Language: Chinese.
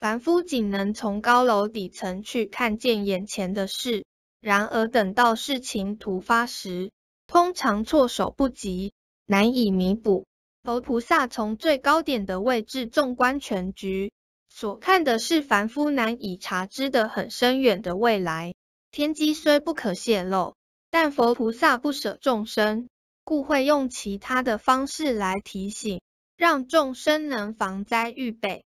凡夫仅能从高楼底层去看见眼前的事然而等到事情突发时通常措手不及难以弥补。佛菩萨从最高点的位置纵观全局所看的是凡夫难以察知的很深远的未来。天机虽不可泄露但佛菩萨不舍众生故会用其他的方式来提醒让众生能防灾预备。